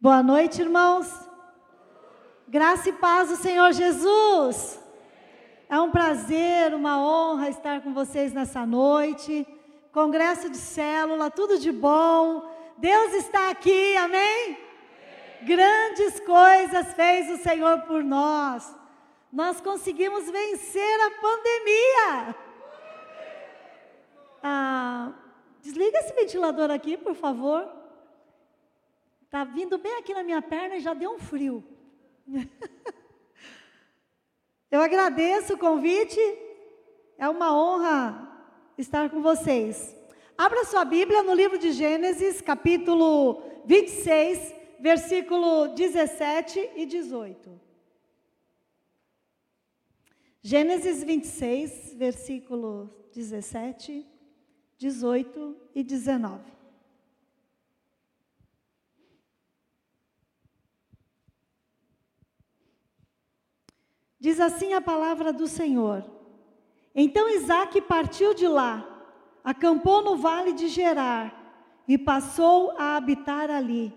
Boa noite, irmãos. Graça e paz do Senhor Jesus. É um prazer, uma honra estar com vocês nessa noite. Congresso de célula, tudo de bom. Deus está aqui, amém? Grandes coisas fez o Senhor por nós. Nós conseguimos vencer a pandemia. Ah, desliga esse ventilador aqui, por favor. Está vindo bem aqui na minha perna e já deu um frio. Eu agradeço o convite. É uma honra estar com vocês. Abra sua Bíblia no livro de Gênesis, capítulo 26, versículo 17 e 18. Gênesis 26, versículo 17, 18 e 19. Diz assim a palavra do Senhor. Então Isaac partiu de lá, acampou no vale de Gerar e passou a habitar ali.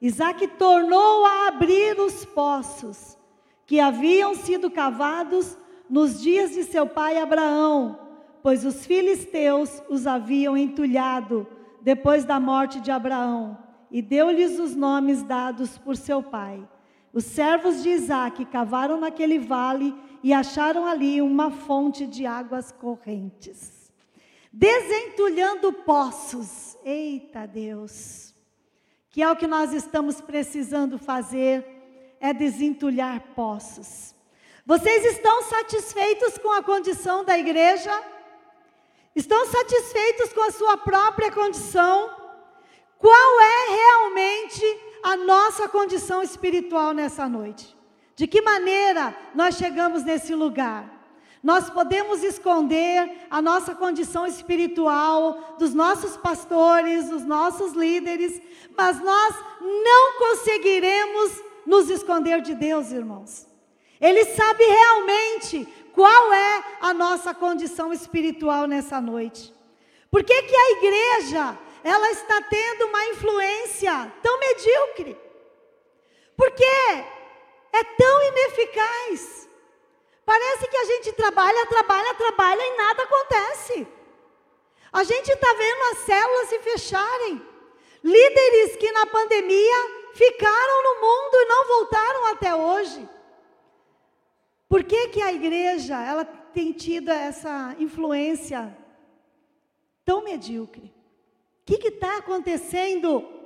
Isaac tornou a abrir os poços que haviam sido cavados nos dias de seu pai Abraão, pois os filisteus os haviam entulhado depois da morte de Abraão, e deu-lhes os nomes dados por seu pai. Os servos de Isaac cavaram naquele vale e acharam ali uma fonte de águas correntes. Desentulhando poços. Eita Deus! Que é o que nós estamos precisando fazer, é desentulhar poços. Vocês estão satisfeitos com a condição da igreja? Estão satisfeitos com a sua própria condição? Qual é realmente a nossa condição espiritual nessa noite. De que maneira nós chegamos nesse lugar? Nós podemos esconder a nossa condição espiritual dos nossos pastores, dos nossos líderes, mas nós não conseguiremos nos esconder de Deus, irmãos. Ele sabe realmente qual é a nossa condição espiritual nessa noite. Por que, que a igreja ela está tendo uma influência tão medíocre? Por quê? É tão ineficaz. Parece que a gente trabalha, trabalha, trabalha e nada acontece. A gente está vendo as células se fecharem. Líderes que na pandemia ficaram no mundo e não voltaram até hoje. Por que, que a igreja ela tem tido essa influência tão medíocre? Que está acontecendo?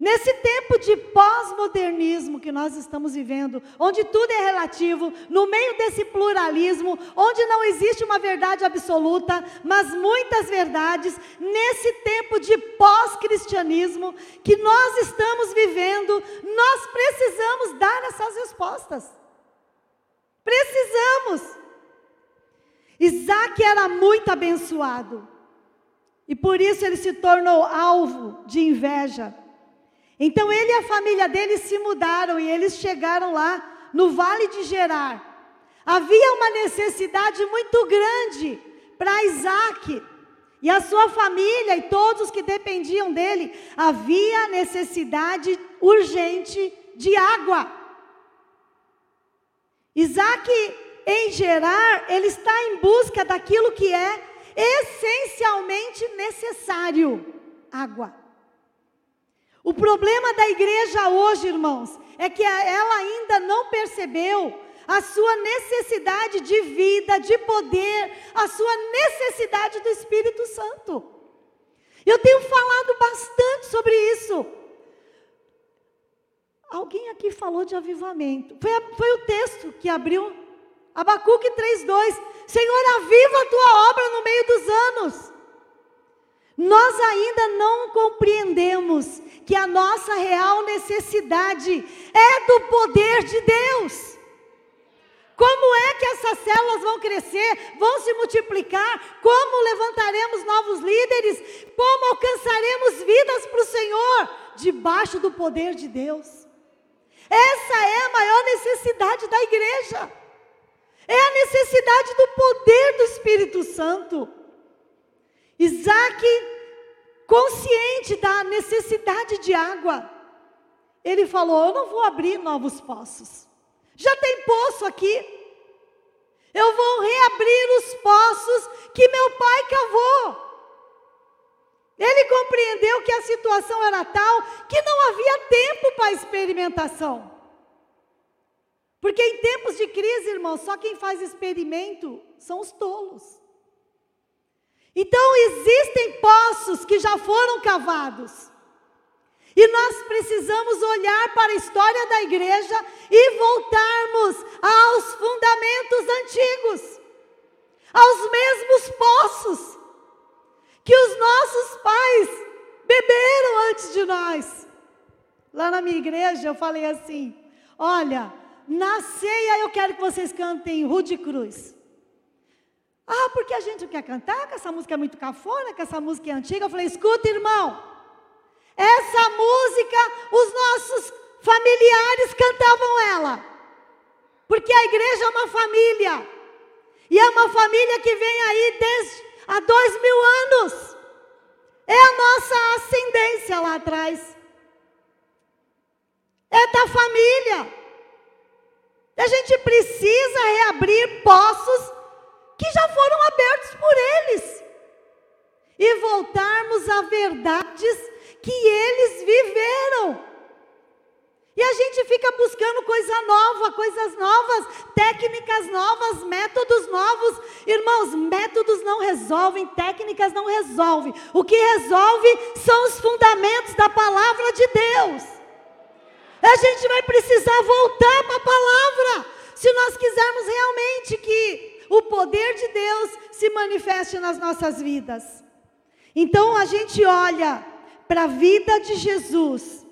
Nesse tempo de pós-modernismo que nós estamos vivendo, onde tudo é relativo, no meio desse pluralismo, onde não existe uma verdade absoluta, mas muitas verdades, nesse tempo de pós-cristianismo que nós estamos vivendo, nós precisamos dar essas respostas. Precisamos. Isaac era muito abençoado. E por isso ele se tornou alvo de inveja. Então ele e a família dele se mudaram e eles chegaram lá no Vale de Gerar. Havia uma necessidade muito grande para Isaac e a sua família e todos que dependiam dele. Havia necessidade urgente de água. Isaac, em Gerar, ele está em busca daquilo que é essencialmente necessário: água. O problema da igreja hoje, irmãos, é que ela ainda não percebeu a sua necessidade de vida, de poder, a sua necessidade do Espírito Santo. Eu tenho falado bastante sobre isso. Alguém aqui falou de avivamento. Foi, foi o texto que abriu Abacuque 3,2. Senhor, aviva a tua obra no meio dos anos. Nós ainda não compreendemos que a nossa real necessidade é do poder de Deus. Como é que essas células vão crescer, vão se multiplicar? Como levantaremos novos líderes? Como alcançaremos vidas para o Senhor? Debaixo do poder de Deus. Essa é a maior necessidade da igreja. É a necessidade do poder do Espírito Santo. Isaac, consciente da necessidade de água, ele falou: Eu não vou abrir novos poços. Já tem poço aqui. Eu vou reabrir os poços que meu pai cavou. Ele compreendeu que a situação era tal que não havia tempo para experimentação. Porque em tempos de crise, irmão, só quem faz experimento são os tolos. Então existem poços que já foram cavados. E nós precisamos olhar para a história da igreja e voltarmos aos fundamentos antigos, aos mesmos poços que os nossos pais beberam antes de nós. Lá na minha igreja eu falei assim: olha, na ceia eu quero que vocês cantem Rude Cruz. Ah, porque a gente não quer cantar, que essa música é muito cafona, que essa música é antiga. Eu falei, escuta, irmão, essa música, os nossos familiares cantavam ela. Porque a igreja é uma família. E é uma família que vem aí desde há dois mil anos. É a nossa ascendência lá atrás. É da família. A gente precisa reabrir poços que já foram abertos por eles. E voltarmos a verdades que eles viveram. E a gente fica buscando coisa nova, coisas novas, técnicas novas, métodos novos. Irmãos, métodos não resolvem, técnicas não resolvem. O que resolve são os fundamentos da palavra de Deus. A gente vai precisar voltar para a palavra, se nós quisermos realmente que o poder de Deus se manifeste nas nossas vidas. Então a gente olha para a vida de Jesus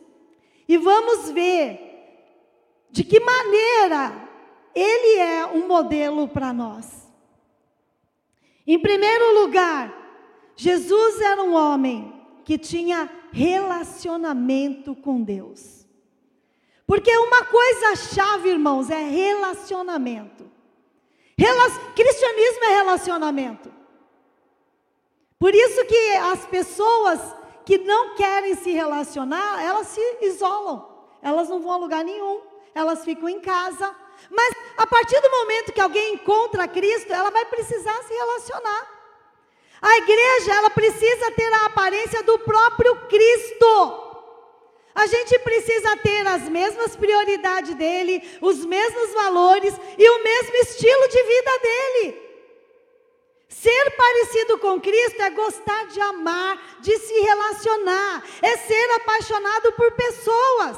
e vamos ver de que maneira ele é um modelo para nós. Em primeiro lugar, Jesus era um homem que tinha relacionamento com Deus. Porque uma coisa chave, irmãos, é relacionamento. Rela cristianismo é relacionamento. Por isso que as pessoas que não querem se relacionar, elas se isolam. Elas não vão a lugar nenhum, elas ficam em casa. Mas a partir do momento que alguém encontra Cristo, ela vai precisar se relacionar. A igreja, ela precisa ter a aparência do próprio Cristo. A gente precisa ter as mesmas prioridades dele, os mesmos valores e o mesmo estilo de vida dele. Ser parecido com Cristo é gostar de amar, de se relacionar, é ser apaixonado por pessoas.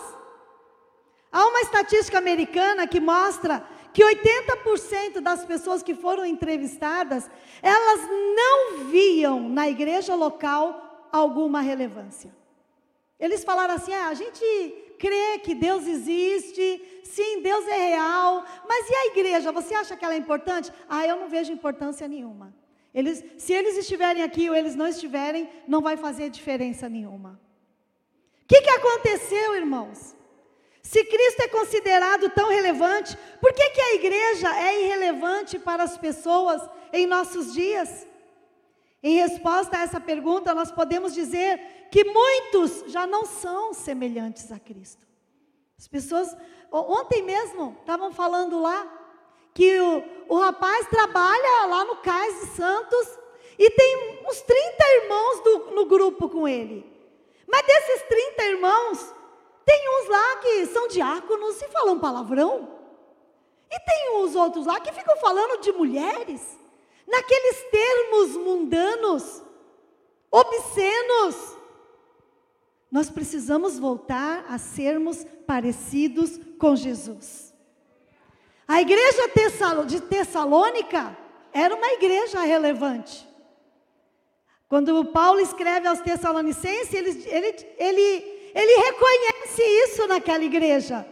Há uma estatística americana que mostra que 80% das pessoas que foram entrevistadas, elas não viam na igreja local alguma relevância. Eles falaram assim: ah, a gente crê que Deus existe, sim, Deus é real, mas e a igreja? Você acha que ela é importante? Ah, eu não vejo importância nenhuma. Eles, se eles estiverem aqui ou eles não estiverem, não vai fazer diferença nenhuma. O que, que aconteceu, irmãos? Se Cristo é considerado tão relevante, por que, que a igreja é irrelevante para as pessoas em nossos dias? Em resposta a essa pergunta, nós podemos dizer que muitos já não são semelhantes a Cristo. As pessoas, ontem mesmo, estavam falando lá que o, o rapaz trabalha lá no Cais de Santos e tem uns 30 irmãos do, no grupo com ele. Mas desses 30 irmãos, tem uns lá que são diáconos e falam palavrão. E tem uns outros lá que ficam falando de mulheres, naqueles termos mundanos, obscenos. Nós precisamos voltar a sermos parecidos com Jesus. A igreja de Tessalônica era uma igreja relevante. Quando Paulo escreve aos Tessalonicenses, ele, ele, ele, ele reconhece isso naquela igreja.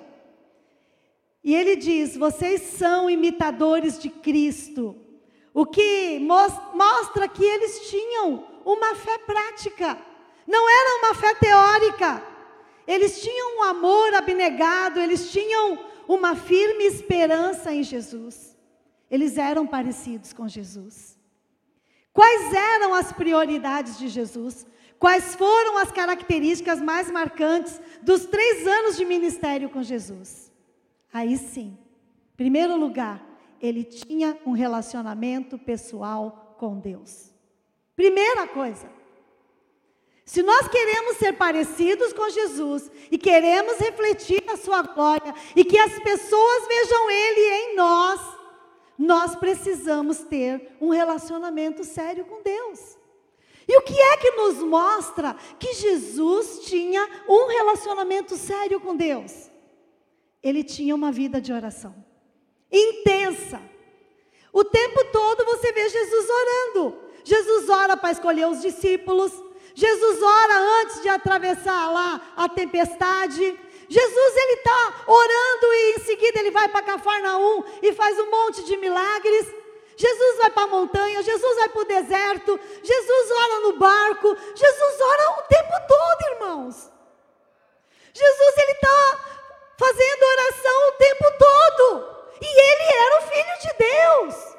E ele diz: vocês são imitadores de Cristo. O que mostra que eles tinham uma fé prática, não era uma fé teórica. Eles tinham um amor abnegado, eles tinham uma firme esperança em Jesus. Eles eram parecidos com Jesus. Quais eram as prioridades de Jesus? Quais foram as características mais marcantes dos três anos de ministério com Jesus? Aí sim, em primeiro lugar, ele tinha um relacionamento pessoal com Deus. Primeira coisa. Se nós queremos ser parecidos com Jesus e queremos refletir a sua glória e que as pessoas vejam ele em nós, nós precisamos ter um relacionamento sério com Deus. E o que é que nos mostra que Jesus tinha um relacionamento sério com Deus? Ele tinha uma vida de oração intensa. O tempo todo você vê Jesus orando. Jesus ora para escolher os discípulos. Jesus ora antes de atravessar lá a tempestade. Jesus ele está orando e em seguida ele vai para Cafarnaum e faz um monte de milagres. Jesus vai para a montanha, Jesus vai para o deserto, Jesus ora no barco, Jesus ora o tempo todo, irmãos. Jesus ele está fazendo oração o tempo todo. E ele era o filho de Deus.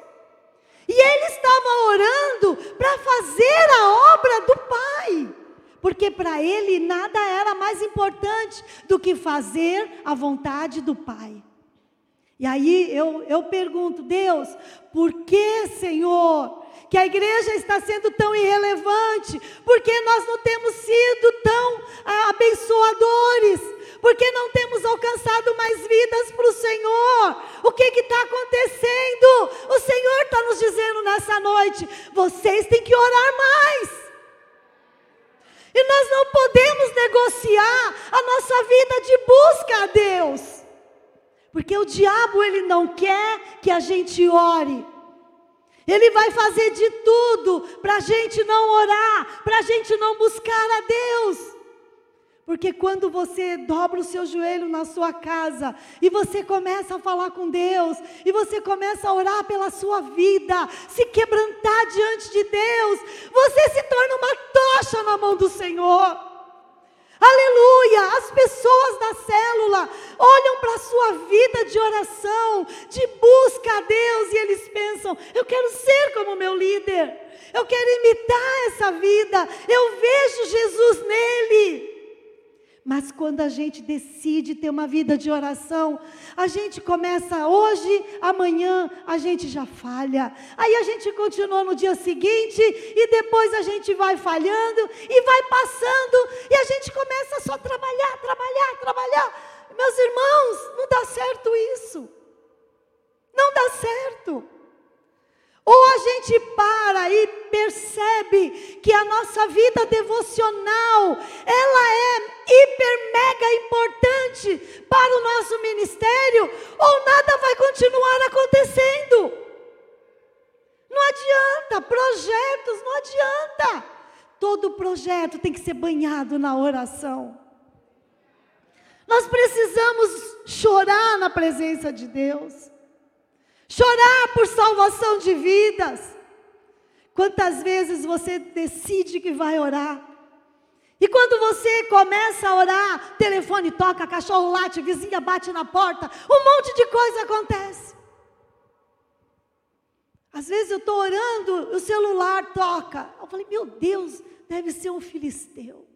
E ele estava orando para fazer a obra do Pai. Porque para ele nada era mais importante do que fazer a vontade do Pai. E aí eu, eu pergunto, Deus, por que, Senhor, que a igreja está sendo tão irrelevante? Por que nós não temos sido tão ah, abençoadores? Por que não temos alcançado mais vidas para o Senhor? O que está acontecendo? O Senhor está nos dizendo nessa noite: vocês têm que orar mais. E nós não podemos negociar a nossa vida de busca a Deus. Porque o diabo ele não quer que a gente ore. Ele vai fazer de tudo para a gente não orar, para a gente não buscar a Deus. Porque quando você dobra o seu joelho na sua casa e você começa a falar com Deus, e você começa a orar pela sua vida, se quebrantar diante de Deus, você se torna uma tocha na mão do Senhor. Aleluia! As pessoas da célula olham para a sua vida de oração, de busca a Deus, e eles pensam: eu quero ser como meu líder, eu quero imitar essa vida, eu vejo Jesus nele. Mas quando a gente decide ter uma vida de oração, a gente começa hoje, amanhã a gente já falha. Aí a gente continua no dia seguinte e depois a gente vai falhando e vai passando e a gente começa só a trabalhar, trabalhar, trabalhar. Meus irmãos, não dá certo isso. Não dá certo. Ou a gente para e percebe que a nossa vida devocional, ela é hiper mega importante para o nosso ministério, ou nada vai continuar acontecendo. Não adianta, projetos, não adianta. Todo projeto tem que ser banhado na oração. Nós precisamos chorar na presença de Deus chorar por salvação de vidas. Quantas vezes você decide que vai orar? E quando você começa a orar, telefone toca, cachorro late, vizinha bate na porta, um monte de coisa acontece. Às vezes eu estou orando, o celular toca. Eu falei, meu Deus, deve ser um filisteu.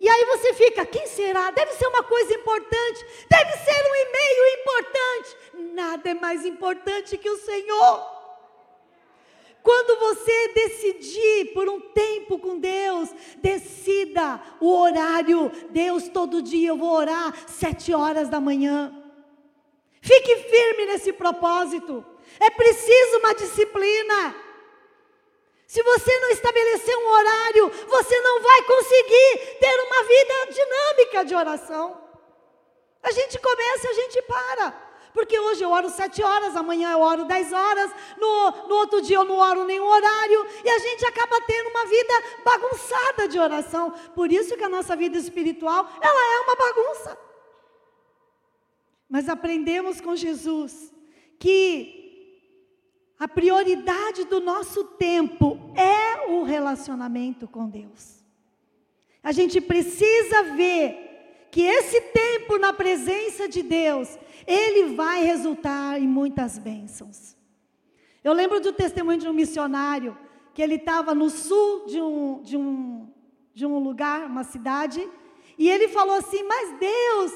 E aí você fica, quem será? Deve ser uma coisa importante, deve ser um e-mail importante. Nada é mais importante que o Senhor. Quando você decidir por um tempo com Deus, decida o horário. Deus, todo dia eu vou orar sete horas da manhã. Fique firme nesse propósito. É preciso uma disciplina. Se você não estabelecer um horário, você não vai conseguir ter uma vida dinâmica de oração. A gente começa a gente para. Porque hoje eu oro sete horas, amanhã eu oro dez horas, no, no outro dia eu não oro nenhum horário, e a gente acaba tendo uma vida bagunçada de oração. Por isso que a nossa vida espiritual, ela é uma bagunça. Mas aprendemos com Jesus que a prioridade do nosso tempo é o relacionamento com Deus. A gente precisa ver que esse tempo na presença de Deus, ele vai resultar em muitas bênçãos. Eu lembro do testemunho de um missionário que ele estava no sul de um, de, um, de um lugar, uma cidade, e ele falou assim: Mas Deus,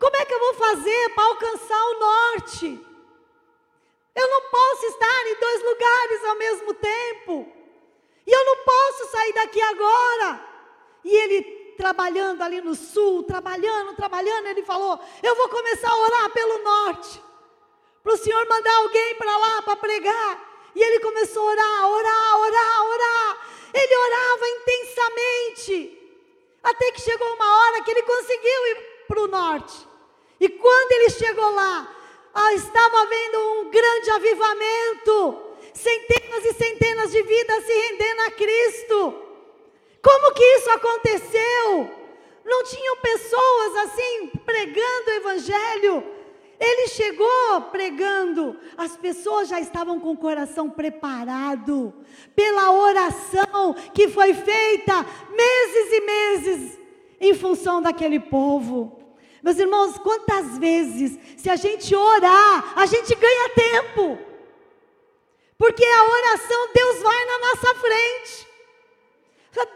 como é que eu vou fazer para alcançar o norte? Eu não posso estar em dois lugares ao mesmo tempo. E eu não posso sair daqui agora. E ele trabalhando ali no sul, trabalhando, trabalhando, ele falou: Eu vou começar a orar pelo norte. Para o Senhor mandar alguém para lá para pregar. E ele começou a orar, orar, orar, orar. Ele orava intensamente. Até que chegou uma hora que ele conseguiu ir para o norte. E quando ele chegou lá, estava havendo um grande avivamento. Centenas e centenas de vidas se rendendo a Cristo. Como que isso aconteceu? Não tinham pessoas assim pregando o Evangelho ele chegou pregando, as pessoas já estavam com o coração preparado pela oração que foi feita meses e meses em função daquele povo. Meus irmãos, quantas vezes, se a gente orar, a gente ganha tempo, porque a oração, Deus vai na nossa frente.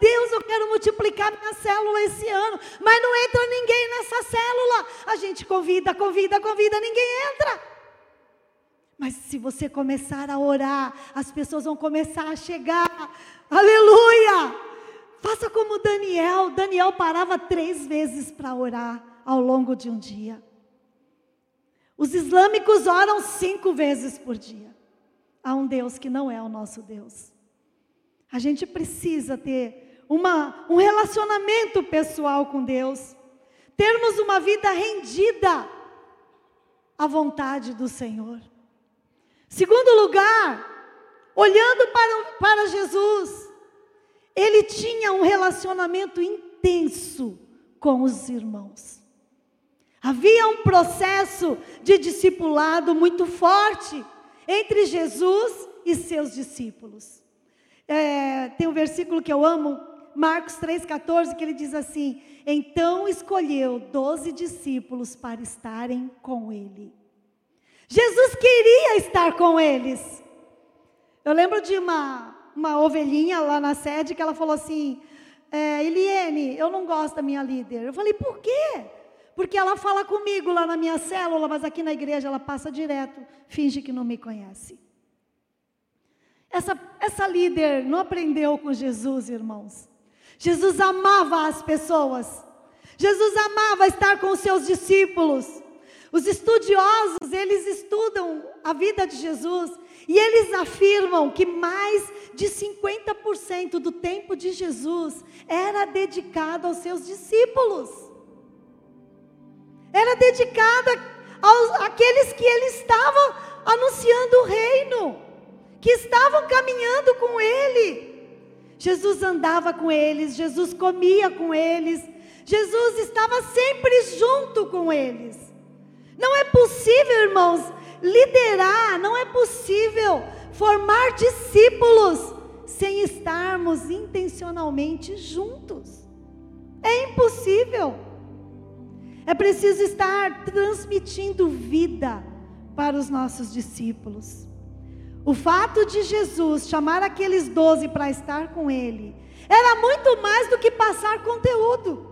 Deus, eu quero multiplicar minha célula esse ano, mas não entra ninguém nessa célula. A gente convida, convida, convida, ninguém entra. Mas se você começar a orar, as pessoas vão começar a chegar. Aleluia! Faça como Daniel. Daniel parava três vezes para orar ao longo de um dia. Os islâmicos oram cinco vezes por dia. Há um Deus que não é o nosso Deus. A gente precisa ter uma, um relacionamento pessoal com Deus, termos uma vida rendida à vontade do Senhor. Segundo lugar, olhando para, para Jesus, ele tinha um relacionamento intenso com os irmãos. Havia um processo de discipulado muito forte entre Jesus e seus discípulos. É, tem um versículo que eu amo, Marcos 3,14, que ele diz assim: Então escolheu doze discípulos para estarem com ele. Jesus queria estar com eles. Eu lembro de uma, uma ovelhinha lá na sede que ela falou assim: é, Eliene, eu não gosto da minha líder. Eu falei, por quê? Porque ela fala comigo lá na minha célula, mas aqui na igreja ela passa direto, finge que não me conhece. Essa, essa líder não aprendeu com Jesus, irmãos. Jesus amava as pessoas. Jesus amava estar com os seus discípulos. Os estudiosos, eles estudam a vida de Jesus e eles afirmam que mais de 50% do tempo de Jesus era dedicado aos seus discípulos. Era dedicado aos, àqueles que ele estava anunciando o reino que estavam caminhando com ele. Jesus andava com eles, Jesus comia com eles, Jesus estava sempre junto com eles. Não é possível, irmãos, liderar, não é possível formar discípulos sem estarmos intencionalmente juntos. É impossível. É preciso estar transmitindo vida para os nossos discípulos. O fato de Jesus chamar aqueles doze para estar com ele era muito mais do que passar conteúdo.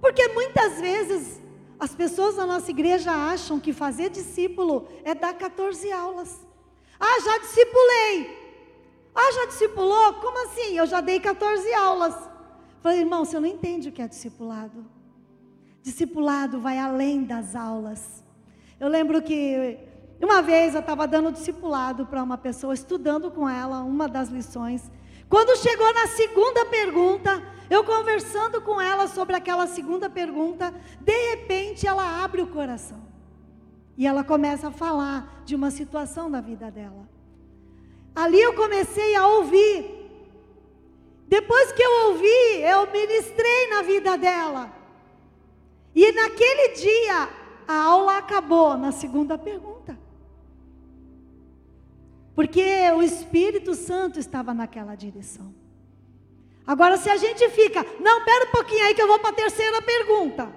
Porque muitas vezes as pessoas da nossa igreja acham que fazer discípulo é dar 14 aulas. Ah, já discipulei. Ah, já discipulou? Como assim? Eu já dei 14 aulas. Falei, irmão, você não entende o que é discipulado. Discipulado vai além das aulas. Eu lembro que uma vez eu estava dando discipulado para uma pessoa, estudando com ela uma das lições. Quando chegou na segunda pergunta, eu conversando com ela sobre aquela segunda pergunta, de repente ela abre o coração. E ela começa a falar de uma situação da vida dela. Ali eu comecei a ouvir. Depois que eu ouvi, eu ministrei na vida dela. E naquele dia, a aula acabou na segunda pergunta. Porque o Espírito Santo estava naquela direção. Agora, se a gente fica, não, pera um pouquinho aí que eu vou para a terceira pergunta.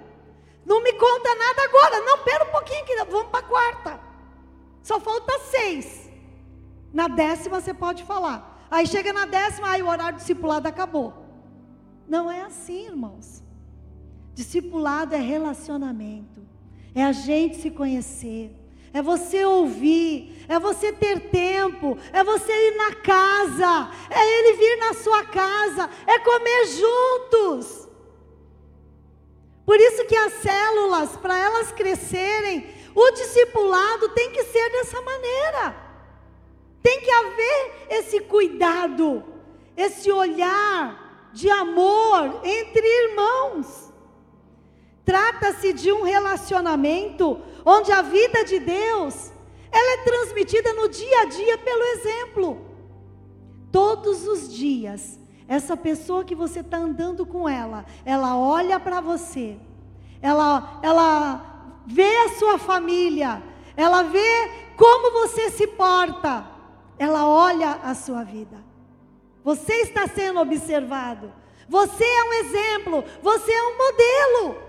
Não me conta nada agora. Não, pera um pouquinho que vamos para a quarta. Só falta seis. Na décima você pode falar. Aí chega na décima, aí o horário discipulado acabou. Não é assim, irmãos. Discipulado é relacionamento, é a gente se conhecer, é você ouvir, é você ter tempo, é você ir na casa, é ele vir na sua casa, é comer juntos. Por isso que as células, para elas crescerem, o discipulado tem que ser dessa maneira. Tem que haver esse cuidado, esse olhar de amor entre irmãos. Trata-se de um relacionamento onde a vida de Deus, ela é transmitida no dia a dia pelo exemplo. Todos os dias, essa pessoa que você está andando com ela, ela olha para você, ela, ela vê a sua família, ela vê como você se porta, ela olha a sua vida. Você está sendo observado. Você é um exemplo, você é um modelo.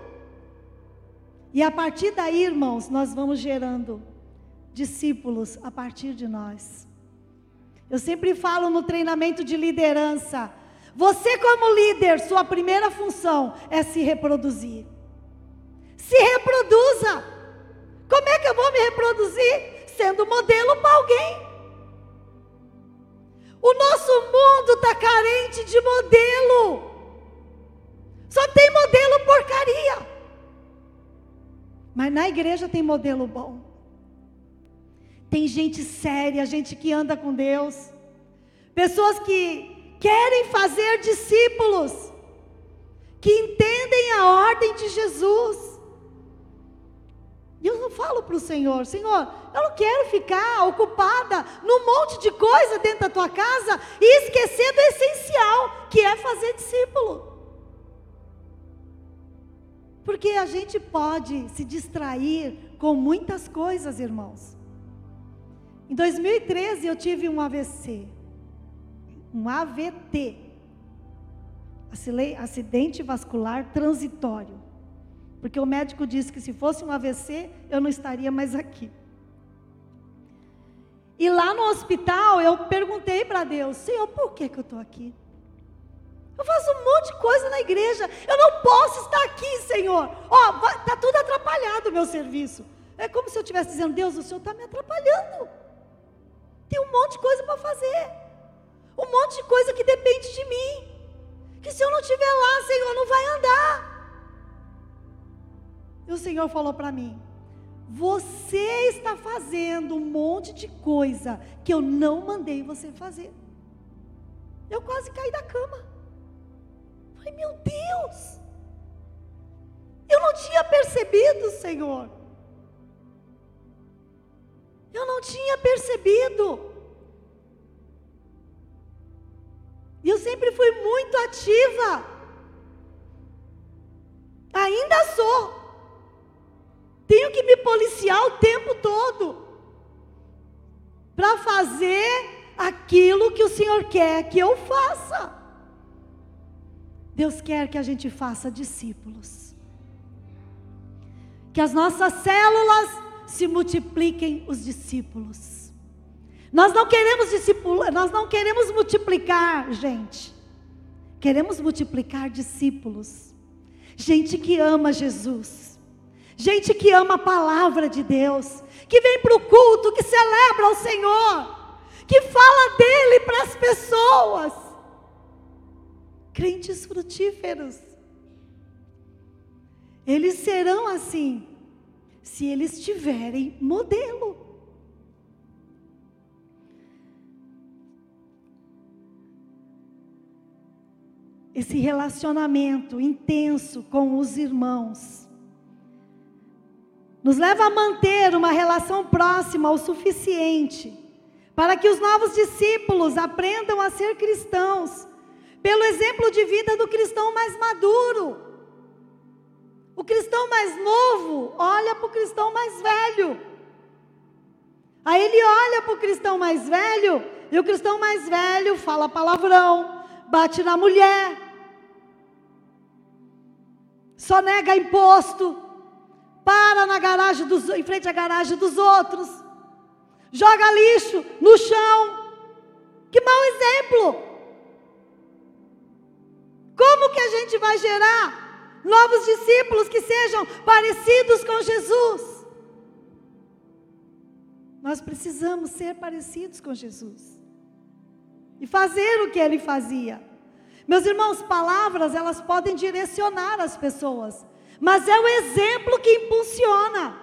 E a partir daí, irmãos, nós vamos gerando discípulos a partir de nós. Eu sempre falo no treinamento de liderança: você, como líder, sua primeira função é se reproduzir. Se reproduza. Como é que eu vou me reproduzir? Sendo modelo para alguém. O nosso mundo está carente de modelo. Só tem modelo porcaria. Mas na igreja tem modelo bom. Tem gente séria, gente que anda com Deus. Pessoas que querem fazer discípulos. Que entendem a ordem de Jesus. E eu não falo para o Senhor, Senhor, eu não quero ficar ocupada num monte de coisa dentro da tua casa e esquecer do essencial, que é fazer discípulo. Porque a gente pode se distrair com muitas coisas, irmãos. Em 2013 eu tive um AVC, um AVT, acidente vascular transitório. Porque o médico disse que se fosse um AVC, eu não estaria mais aqui. E lá no hospital eu perguntei para Deus, Senhor, por que, que eu estou aqui? Eu faço um monte de coisa na igreja, eu não posso estar aqui, Senhor. Ó, oh, está tudo atrapalhado o meu serviço. É como se eu estivesse dizendo, Deus, o Senhor está me atrapalhando. Tem um monte de coisa para fazer. Um monte de coisa que depende de mim. Que se eu não estiver lá, Senhor, não vai andar. E o Senhor falou para mim: Você está fazendo um monte de coisa que eu não mandei você fazer. Eu quase caí da cama. Falei, meu Deus! Eu não tinha percebido, Senhor. Eu não tinha percebido. E eu sempre fui muito ativa. Ainda sou. Tenho que me policiar o tempo todo para fazer aquilo que o Senhor quer que eu faça. Deus quer que a gente faça discípulos. Que as nossas células se multipliquem os discípulos. Nós não queremos discipular, nós não queremos multiplicar, gente. Queremos multiplicar discípulos. Gente que ama Jesus gente que ama a palavra de Deus, que vem para o culto, que celebra o Senhor, que fala dele para as pessoas. Crentes frutíferos. Eles serão assim, se eles tiverem modelo. Esse relacionamento intenso com os irmãos nos leva a manter uma relação próxima o suficiente para que os novos discípulos aprendam a ser cristãos, pelo exemplo de vida do cristão mais maduro. O cristão mais novo olha para o cristão mais velho. Aí ele olha para o cristão mais velho, e o cristão mais velho fala palavrão, bate na mulher, só nega imposto, para na garagem dos, em frente à garagem dos outros, joga lixo no chão. Que mau exemplo! Como que a gente vai gerar novos discípulos que sejam parecidos com Jesus? Nós precisamos ser parecidos com Jesus e fazer o que ele fazia. Meus irmãos, palavras elas podem direcionar as pessoas, mas é o exemplo que impulsiona.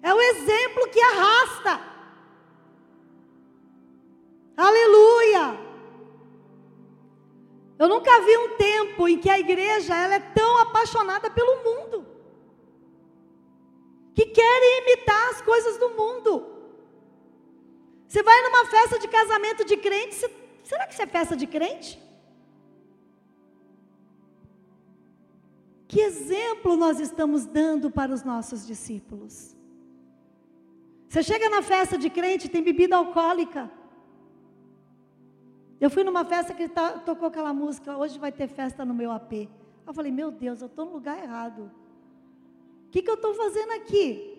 É o exemplo que arrasta. Aleluia! Eu nunca vi um tempo em que a igreja ela é tão apaixonada pelo mundo. Que querem imitar as coisas do mundo. Você vai numa festa de casamento de crente, você, será que isso é festa de crente? Que exemplo nós estamos dando para os nossos discípulos? Você chega na festa de crente, tem bebida alcoólica. Eu fui numa festa que tá, tocou aquela música, hoje vai ter festa no meu AP. Eu falei, meu Deus, eu estou no lugar errado. O que, que eu estou fazendo aqui?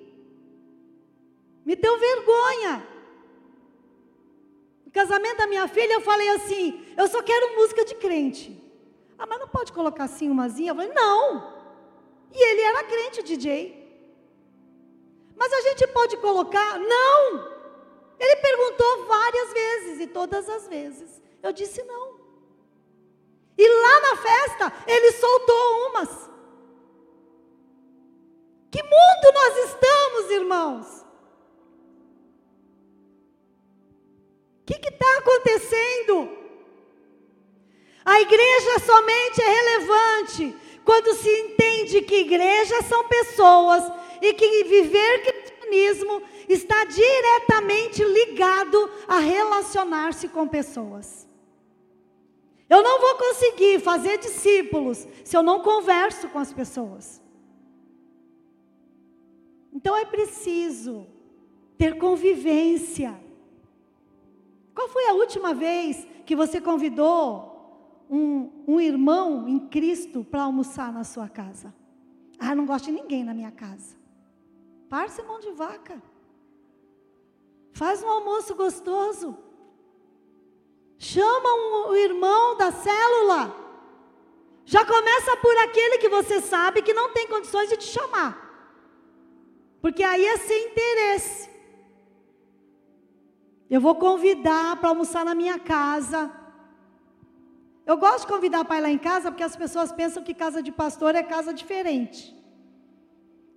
Me deu vergonha. No casamento da minha filha, eu falei assim: eu só quero música de crente. Ah, mas não pode colocar assim umazinha? Eu falei, não. E ele era crente, DJ. Mas a gente pode colocar? Não. Ele perguntou várias vezes e todas as vezes eu disse não. E lá na festa ele soltou umas. Que mundo nós estamos, irmãos? O que está acontecendo? A igreja somente é relevante quando se entende que igrejas são pessoas e que viver cristianismo está diretamente ligado a relacionar-se com pessoas. Eu não vou conseguir fazer discípulos se eu não converso com as pessoas. Então é preciso ter convivência. Qual foi a última vez que você convidou um, um irmão em Cristo para almoçar na sua casa? Ah, não gosto de ninguém na minha casa. Parça mão de vaca. Faz um almoço gostoso. Chama o irmão da célula. Já começa por aquele que você sabe que não tem condições de te chamar. Porque aí é sem interesse. Eu vou convidar para almoçar na minha casa. Eu gosto de convidar para ir lá em casa porque as pessoas pensam que casa de pastor é casa diferente.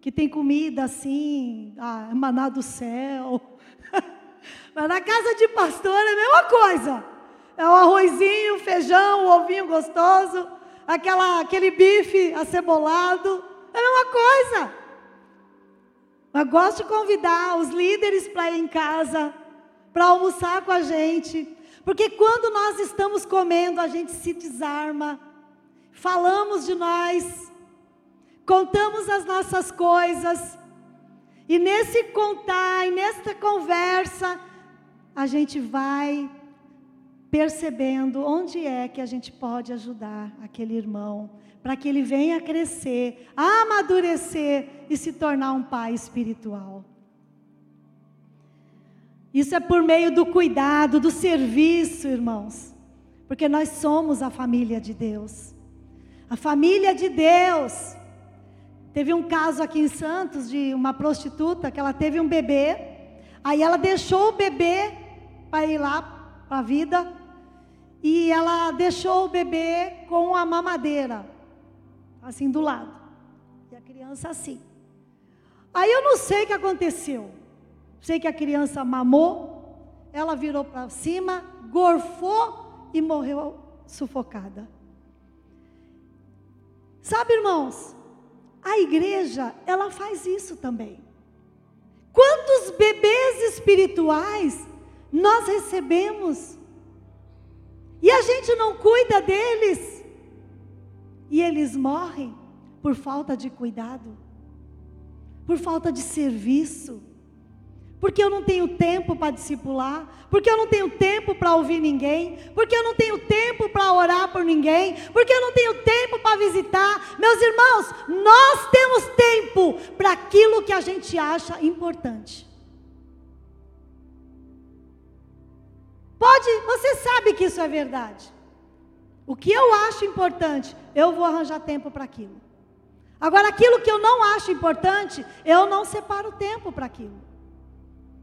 Que tem comida assim, ah, maná do céu. Mas na casa de pastor é a mesma coisa. É o arrozinho, feijão, o ovinho gostoso, aquela, aquele bife acebolado. É a mesma coisa. Mas gosto de convidar os líderes para ir em casa, para almoçar com a gente. Porque quando nós estamos comendo, a gente se desarma. Falamos de nós, contamos as nossas coisas. E nesse contar, e nessa conversa, a gente vai percebendo onde é que a gente pode ajudar aquele irmão, para que ele venha crescer, amadurecer e se tornar um pai espiritual. Isso é por meio do cuidado, do serviço, irmãos, porque nós somos a família de Deus. A família de Deus. Teve um caso aqui em Santos de uma prostituta que ela teve um bebê, aí ela deixou o bebê para ir lá para a vida, e ela deixou o bebê com a mamadeira, assim do lado, e a criança assim. Aí eu não sei o que aconteceu. Sei que a criança mamou, ela virou para cima, gorfou e morreu sufocada. Sabe, irmãos, a igreja, ela faz isso também. Quantos bebês espirituais nós recebemos e a gente não cuida deles. E eles morrem por falta de cuidado, por falta de serviço. Porque eu não tenho tempo para discipular, porque eu não tenho tempo para ouvir ninguém, porque eu não tenho tempo para orar por ninguém, porque eu não tenho tempo para visitar. Meus irmãos, nós temos tempo para aquilo que a gente acha importante. Pode, você sabe que isso é verdade. O que eu acho importante, eu vou arranjar tempo para aquilo. Agora, aquilo que eu não acho importante, eu não separo tempo para aquilo.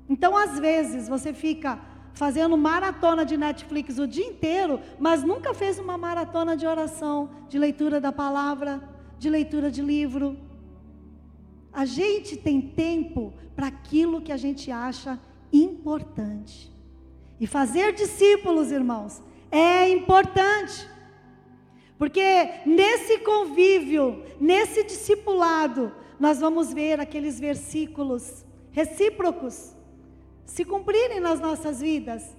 Então, às vezes, você fica fazendo maratona de Netflix o dia inteiro, mas nunca fez uma maratona de oração, de leitura da palavra, de leitura de livro. A gente tem tempo para aquilo que a gente acha importante. E fazer discípulos, irmãos, é importante. Porque nesse convívio, nesse discipulado, nós vamos ver aqueles versículos recíprocos se cumprirem nas nossas vidas.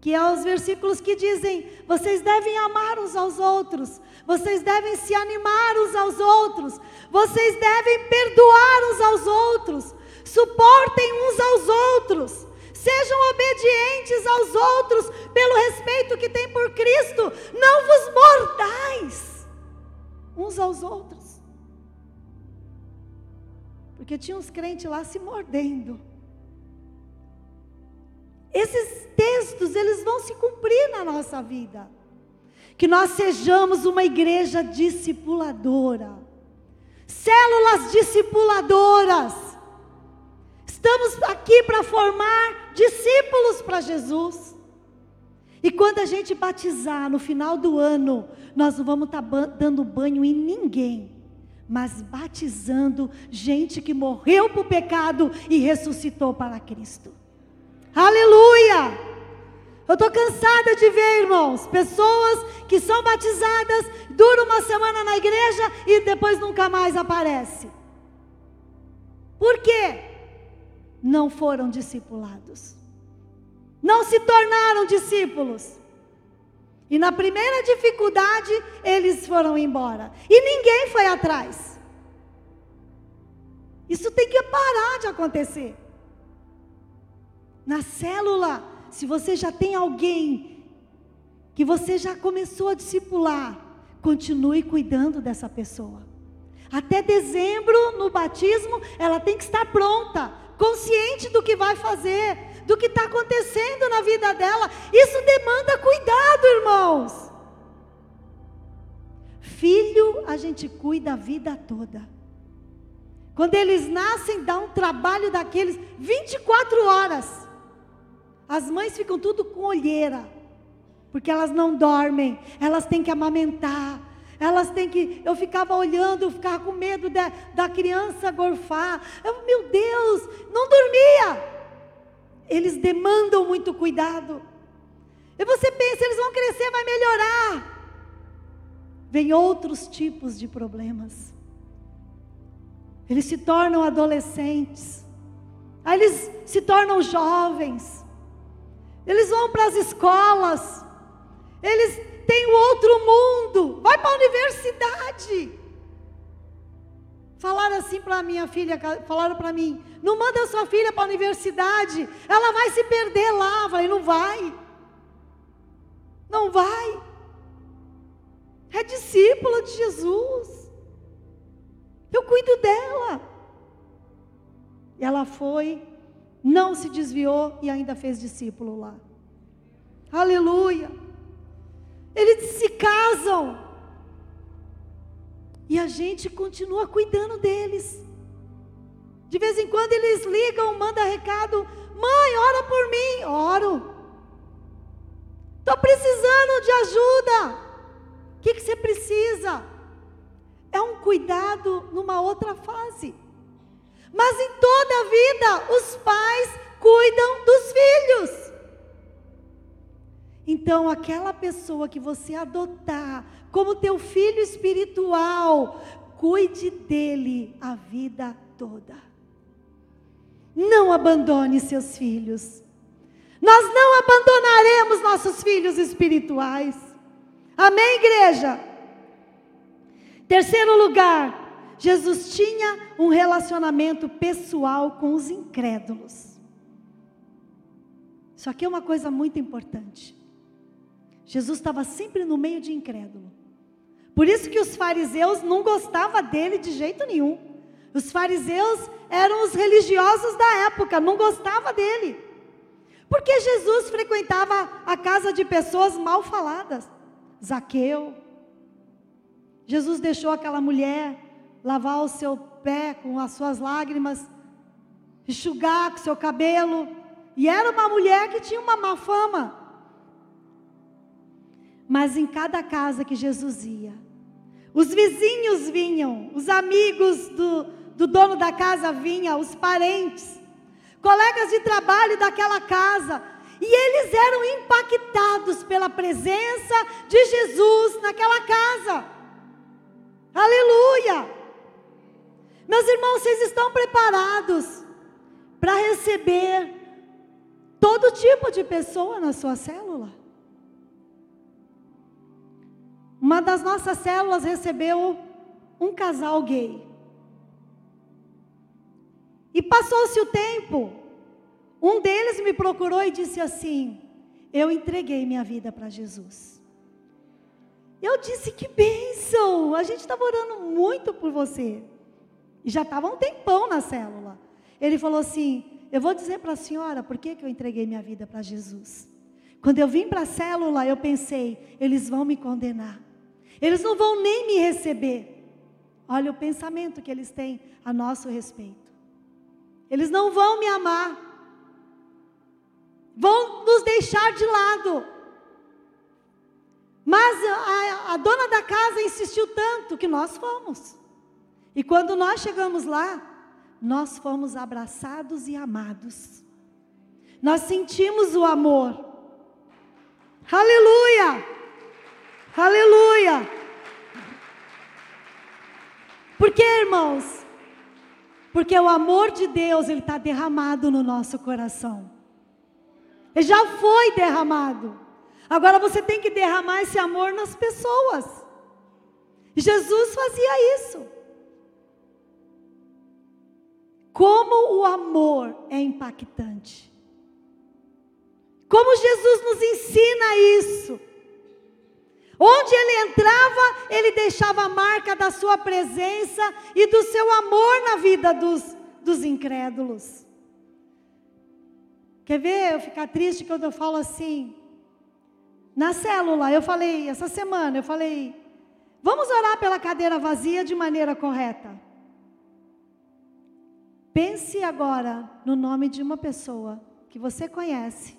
Que é os versículos que dizem: vocês devem amar uns aos outros, vocês devem se animar uns aos outros, vocês devem perdoar uns aos outros, suportem uns aos outros, sejam obedientes aos outros pelo respeito que têm por Cristo, não vos mordais uns aos outros. Porque tinha uns crentes lá se mordendo. Esses textos, eles vão se cumprir na nossa vida. Que nós sejamos uma igreja discipuladora. Células discipuladoras. Estamos aqui para formar discípulos para Jesus. E quando a gente batizar no final do ano, nós não vamos estar tá dando banho em ninguém, mas batizando gente que morreu para o pecado e ressuscitou para Cristo. Aleluia! Eu estou cansada de ver, irmãos, pessoas que são batizadas, duram uma semana na igreja e depois nunca mais aparece. Por quê? Não foram discipulados. Não se tornaram discípulos. E na primeira dificuldade, eles foram embora. E ninguém foi atrás. Isso tem que parar de acontecer. Na célula, se você já tem alguém que você já começou a discipular, continue cuidando dessa pessoa. Até dezembro, no batismo, ela tem que estar pronta, consciente do que vai fazer, do que está acontecendo na vida dela. Isso demanda cuidado, irmãos. Filho, a gente cuida a vida toda. Quando eles nascem, dá um trabalho daqueles 24 horas. As mães ficam tudo com olheira, porque elas não dormem, elas têm que amamentar, elas têm que. Eu ficava olhando, eu ficava com medo de, da criança gorfar. Eu, meu Deus, não dormia. Eles demandam muito cuidado. E você pensa, eles vão crescer, vai melhorar. Vem outros tipos de problemas. Eles se tornam adolescentes. Aí eles se tornam jovens. Eles vão para as escolas. Eles têm o outro mundo. Para a universidade. Falaram assim para minha filha, falaram para mim, não manda sua filha para a universidade, ela vai se perder lá. Eu falei, não vai. Não vai. É discípula de Jesus. Eu cuido dela. E ela foi não se desviou e ainda fez discípulo lá. Aleluia. Eles se casam. E a gente continua cuidando deles. De vez em quando eles ligam, mandam recado: Mãe, ora por mim. Oro. Estou precisando de ajuda. O que, que você precisa? É um cuidado numa outra fase. Mas em toda a vida, os pais cuidam dos filhos. Então, aquela pessoa que você adotar como teu filho espiritual, cuide dele a vida toda. Não abandone seus filhos. Nós não abandonaremos nossos filhos espirituais. Amém, igreja? Terceiro lugar, Jesus tinha um relacionamento pessoal com os incrédulos. Isso aqui é uma coisa muito importante. Jesus estava sempre no meio de incrédulo. Por isso que os fariseus não gostavam dele de jeito nenhum. Os fariseus eram os religiosos da época, não gostavam dele. Porque Jesus frequentava a casa de pessoas mal faladas. Zaqueu. Jesus deixou aquela mulher lavar o seu pé com as suas lágrimas, enxugar com o seu cabelo. E era uma mulher que tinha uma má fama. Mas em cada casa que Jesus ia, os vizinhos vinham, os amigos do, do dono da casa vinham, os parentes, colegas de trabalho daquela casa, e eles eram impactados pela presença de Jesus naquela casa. Aleluia! Meus irmãos, vocês estão preparados para receber todo tipo de pessoa na sua célula? Uma das nossas células recebeu um casal gay. E passou-se o tempo. Um deles me procurou e disse assim: Eu entreguei minha vida para Jesus. Eu disse: Que bênção! A gente estava orando muito por você. E já estava um tempão na célula. Ele falou assim: Eu vou dizer para a senhora por que, que eu entreguei minha vida para Jesus. Quando eu vim para a célula, eu pensei: eles vão me condenar. Eles não vão nem me receber. Olha o pensamento que eles têm a nosso respeito. Eles não vão me amar. Vão nos deixar de lado. Mas a, a, dona da casa insistiu tanto que nós fomos. E quando nós chegamos lá, nós fomos abraçados e amados. Nós sentimos o amor. Aleluia! Aleluia! Por que, irmãos? Porque o amor de Deus, ele está derramado no nosso coração. Ele já foi derramado. Agora você tem que derramar esse amor nas pessoas. Jesus fazia isso. Como o amor é impactante. Como Jesus nos ensina isso. Onde ele entrava, ele deixava a marca da sua presença e do seu amor na vida dos, dos incrédulos. Quer ver eu ficar triste quando eu falo assim? Na célula, eu falei, essa semana, eu falei, vamos orar pela cadeira vazia de maneira correta. Pense agora no nome de uma pessoa que você conhece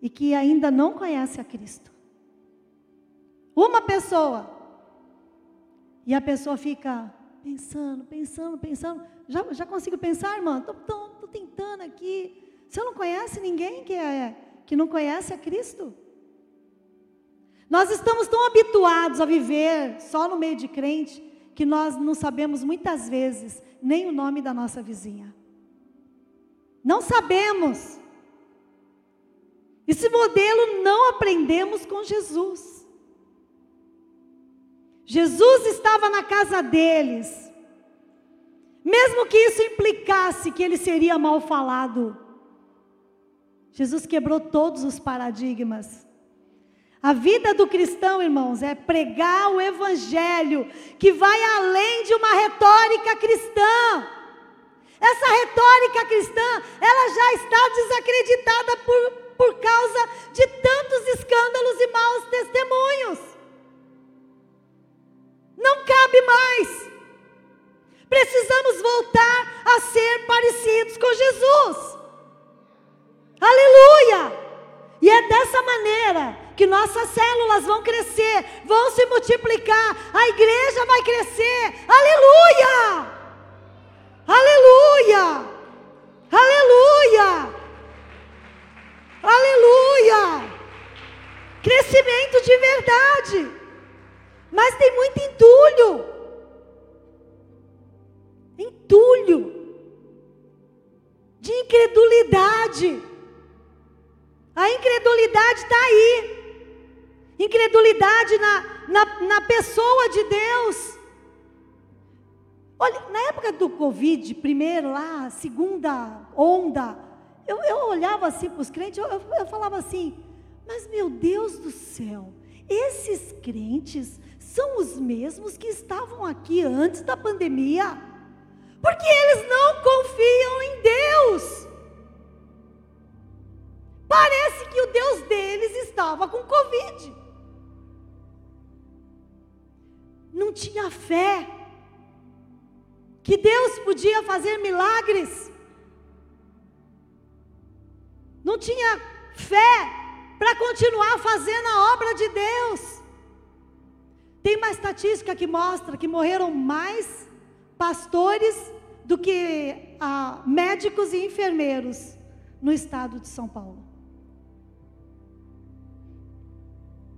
e que ainda não conhece a Cristo. Uma pessoa. E a pessoa fica pensando, pensando, pensando. Já, já consigo pensar, irmã? Estou tentando aqui. Você não conhece ninguém que, é, que não conhece a Cristo? Nós estamos tão habituados a viver só no meio de crente que nós não sabemos muitas vezes nem o nome da nossa vizinha. Não sabemos. Esse modelo não aprendemos com Jesus. Jesus estava na casa deles. Mesmo que isso implicasse que ele seria mal falado. Jesus quebrou todos os paradigmas. A vida do cristão, irmãos, é pregar o evangelho que vai além de uma retórica cristã. Essa retórica cristã, ela já está desacreditada por, por causa de tantos escândalos e maus testemunhos. Não cabe mais. Precisamos voltar a ser parecidos com Jesus. Aleluia! E é dessa maneira que nossas células vão crescer, vão se multiplicar, a igreja vai crescer. Aleluia! Aleluia! Aleluia! Aleluia! Crescimento de verdade. Mas tem muito entulho. Entulho. De incredulidade. A incredulidade está aí. Incredulidade na, na, na pessoa de Deus. Olha, na época do Covid, primeiro lá, segunda onda, eu, eu olhava assim para os crentes, eu, eu, eu falava assim, mas meu Deus do céu, esses crentes são os mesmos que estavam aqui antes da pandemia, porque eles não confiam em Deus. que o Deus deles estava com Covid. Não tinha fé que Deus podia fazer milagres. Não tinha fé para continuar fazendo a obra de Deus. Tem uma estatística que mostra que morreram mais pastores do que ah, médicos e enfermeiros no estado de São Paulo.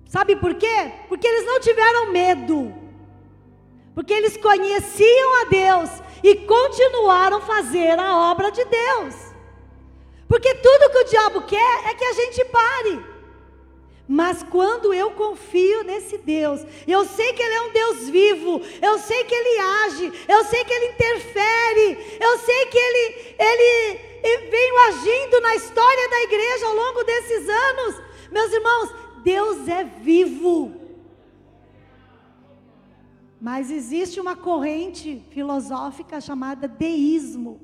Sabe por quê? Porque eles não tiveram medo. Porque eles conheciam a Deus e continuaram a fazer a obra de Deus. Porque tudo que o diabo quer é que a gente pare. Mas quando eu confio nesse Deus, eu sei que Ele é um Deus vivo, eu sei que Ele age, eu sei que Ele interfere, eu sei que Ele, Ele, veio agindo na história da igreja ao longo desses anos. Meus irmãos, Deus é vivo. Mas existe uma corrente filosófica chamada deísmo.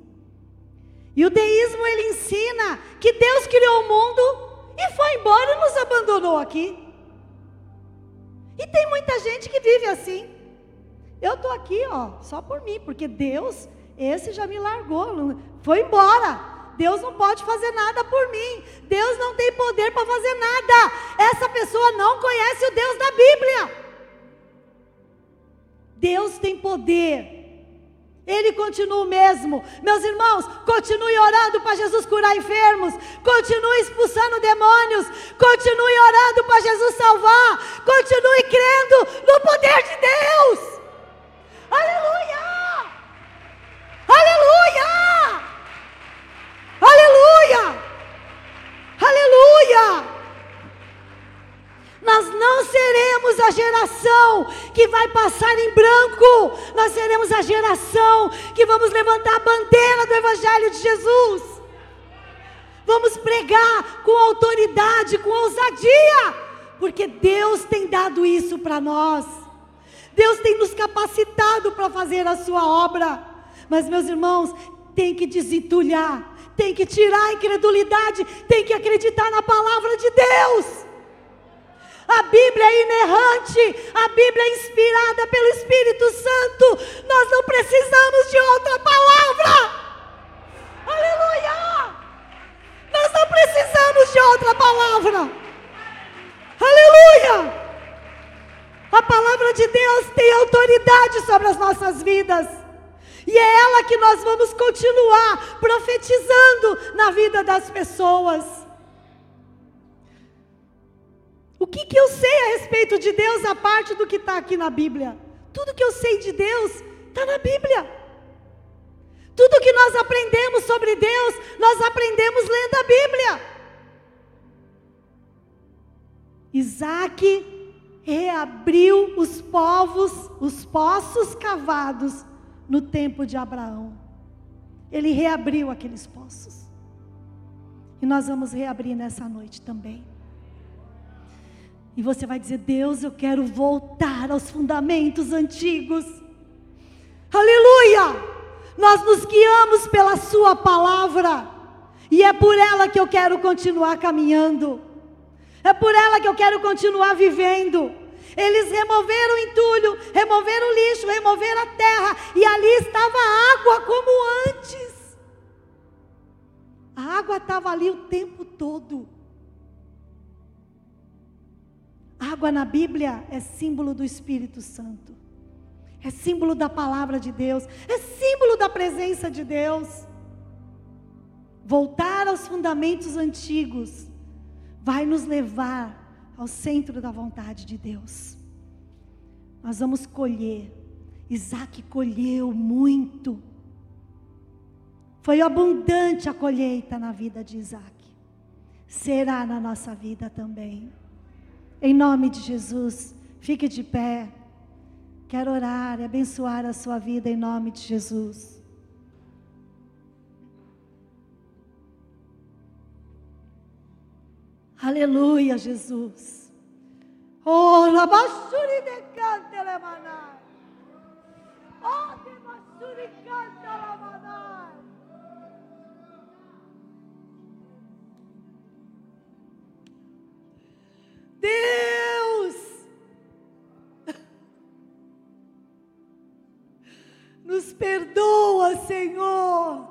E o deísmo ele ensina que Deus criou o mundo e foi embora e nos abandonou aqui. E tem muita gente que vive assim. Eu estou aqui, ó, só por mim, porque Deus, esse já me largou, foi embora. Deus não pode fazer nada por mim. Deus não tem poder para fazer nada. Essa pessoa não conhece o Deus da Bíblia. Deus tem poder ele continua o mesmo. Meus irmãos, continue orando para Jesus curar enfermos. Continue expulsando demônios. Continue orando para Jesus salvar. Continue crendo no poder de Deus. Aleluia! Aleluia! Aleluia! Aleluia! Nós não seremos a geração que vai passar em branco, nós seremos a geração que vamos levantar a bandeira do Evangelho de Jesus. Vamos pregar com autoridade, com ousadia, porque Deus tem dado isso para nós. Deus tem nos capacitado para fazer a sua obra. Mas, meus irmãos, tem que desentulhar, tem que tirar a incredulidade, tem que acreditar na palavra de Deus. A Bíblia é inerrante, a Bíblia é inspirada pelo Espírito Santo. Nós não precisamos de outra palavra. Aleluia! Nós não precisamos de outra palavra. Aleluia! A palavra de Deus tem autoridade sobre as nossas vidas. E é ela que nós vamos continuar profetizando na vida das pessoas. Que, que eu sei a respeito de Deus, a parte do que está aqui na Bíblia? Tudo que eu sei de Deus está na Bíblia. Tudo que nós aprendemos sobre Deus, nós aprendemos lendo a Bíblia. Isaac reabriu os povos, os poços cavados no tempo de Abraão. Ele reabriu aqueles poços. E nós vamos reabrir nessa noite também. E você vai dizer: Deus, eu quero voltar aos fundamentos antigos. Aleluia! Nós nos guiamos pela Sua palavra, e é por ela que eu quero continuar caminhando, é por ela que eu quero continuar vivendo. Eles removeram o entulho, removeram o lixo, removeram a terra, e ali estava água como antes. A água estava ali o tempo Na Bíblia é símbolo do Espírito Santo, é símbolo da palavra de Deus, é símbolo da presença de Deus. Voltar aos fundamentos antigos vai nos levar ao centro da vontade de Deus. Nós vamos colher. Isaac colheu muito. Foi abundante a colheita na vida de Isaac. Será na nossa vida também. Em nome de Jesus, fique de pé. Quero orar e abençoar a sua vida em nome de Jesus. Aleluia, Jesus. Oh, labashuri de lemanai. Oh, de canta Deus, nos perdoa, Senhor.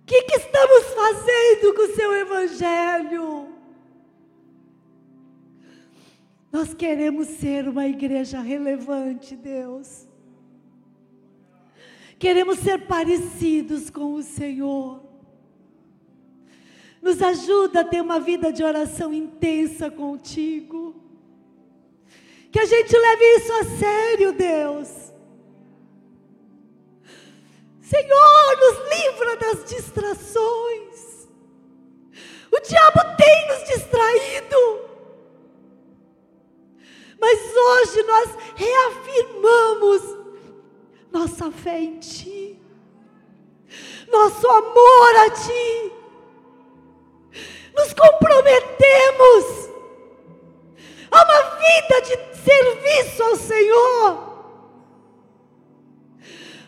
O que, que estamos fazendo com o seu Evangelho? Nós queremos ser uma igreja relevante, Deus. Queremos ser parecidos com o Senhor. Nos ajuda a ter uma vida de oração intensa contigo. Que a gente leve isso a sério, Deus. Senhor, nos livra das distrações. O diabo tem nos distraído. Mas hoje nós reafirmamos nossa fé em Ti, nosso amor a Ti. Nos comprometemos a uma vida de serviço ao Senhor,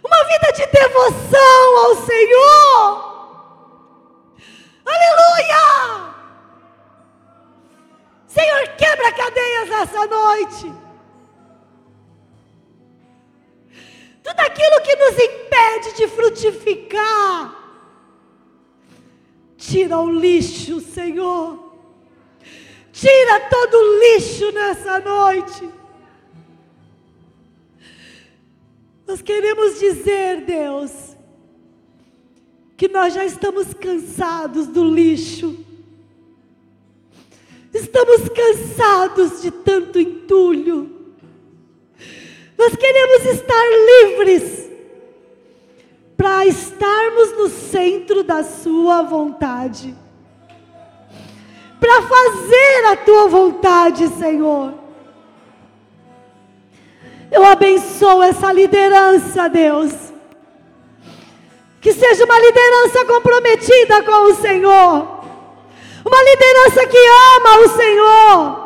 uma vida de devoção ao Senhor. Aleluia! Senhor, quebra cadeias nessa noite. Tudo aquilo que nos impede de frutificar, tira o lixo, Senhor. Tira todo o lixo nessa noite. Nós queremos dizer, Deus, que nós já estamos cansados do lixo. Estamos cansados de tanto entulho. Nós queremos estar livres para estarmos no centro da Sua vontade para fazer a tua vontade, Senhor. Eu abençoo essa liderança, Deus. Que seja uma liderança comprometida com o Senhor. Uma liderança que ama o Senhor.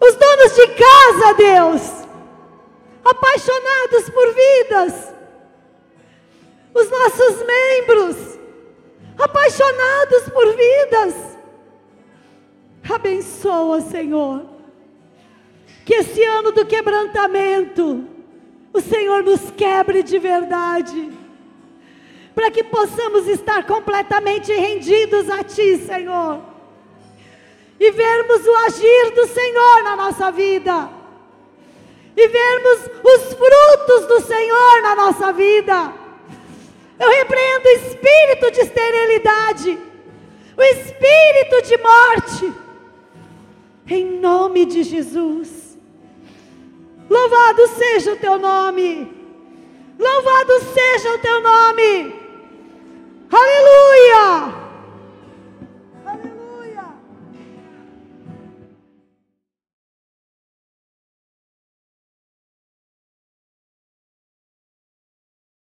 Os donos de casa, Deus, apaixonados por vidas. Os nossos membros apaixonados por vidas. Abençoa, Senhor. Que esse ano do quebrantamento, o Senhor nos quebre de verdade, para que possamos estar completamente rendidos a Ti, Senhor, e vermos o agir do Senhor na nossa vida, e vermos os frutos do Senhor na nossa vida eu repreendo o espírito de esterilidade, o espírito de morte, em nome de Jesus. Louvado seja o teu nome, louvado seja o teu nome, aleluia.